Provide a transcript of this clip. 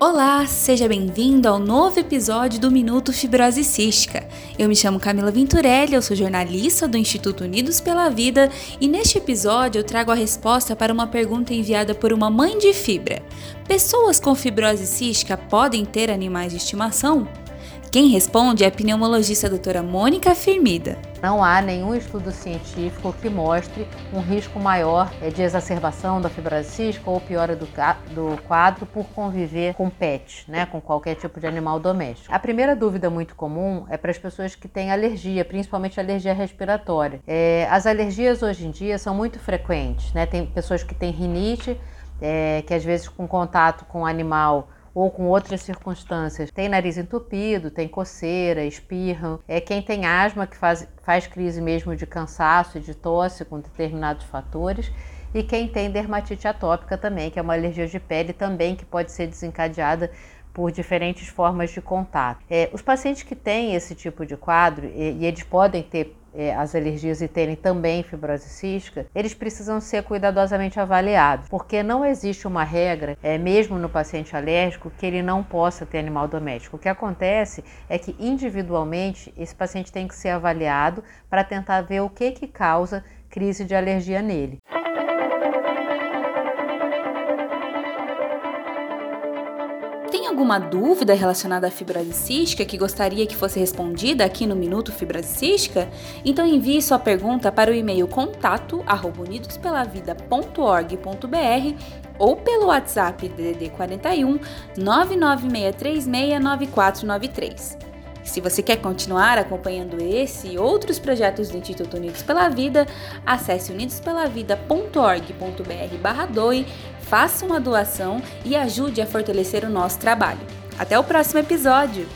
Olá, seja bem-vindo ao novo episódio do Minuto Fibrose Cística. Eu me chamo Camila Venturelli, eu sou jornalista do Instituto Unidos pela Vida e neste episódio eu trago a resposta para uma pergunta enviada por uma mãe de fibra. Pessoas com fibrose cística podem ter animais de estimação? Quem responde é a pneumologista doutora Mônica Firmida. Não há nenhum estudo científico que mostre um risco maior eh, de exacerbação da fibrose cística ou piora do, do quadro por conviver com pets, né, com qualquer tipo de animal doméstico. A primeira dúvida muito comum é para as pessoas que têm alergia, principalmente alergia respiratória. É, as alergias hoje em dia são muito frequentes, né? Tem pessoas que têm rinite, é, que às vezes com contato com animal ou com outras circunstâncias, tem nariz entupido, tem coceira, espirram. É quem tem asma que faz, faz crise mesmo de cansaço e de tosse com determinados fatores. E quem tem dermatite atópica também, que é uma alergia de pele também que pode ser desencadeada por diferentes formas de contato. É, os pacientes que têm esse tipo de quadro, e, e eles podem ter é, as alergias e terem também fibrose cística, eles precisam ser cuidadosamente avaliados, porque não existe uma regra, é, mesmo no paciente alérgico, que ele não possa ter animal doméstico. O que acontece é que individualmente esse paciente tem que ser avaliado para tentar ver o que, que causa crise de alergia nele. Tem alguma dúvida relacionada à fibrose cística que gostaria que fosse respondida aqui no Minuto Fibrose Cística? Então envie sua pergunta para o e-mail contato@unidospelavida.org.br ou pelo WhatsApp DDD 41 996369493. Se você quer continuar acompanhando esse e outros projetos do Instituto Unidos pela Vida, acesse unidospelavida.org.br/doe faça uma doação e ajude a fortalecer o nosso trabalho. Até o próximo episódio!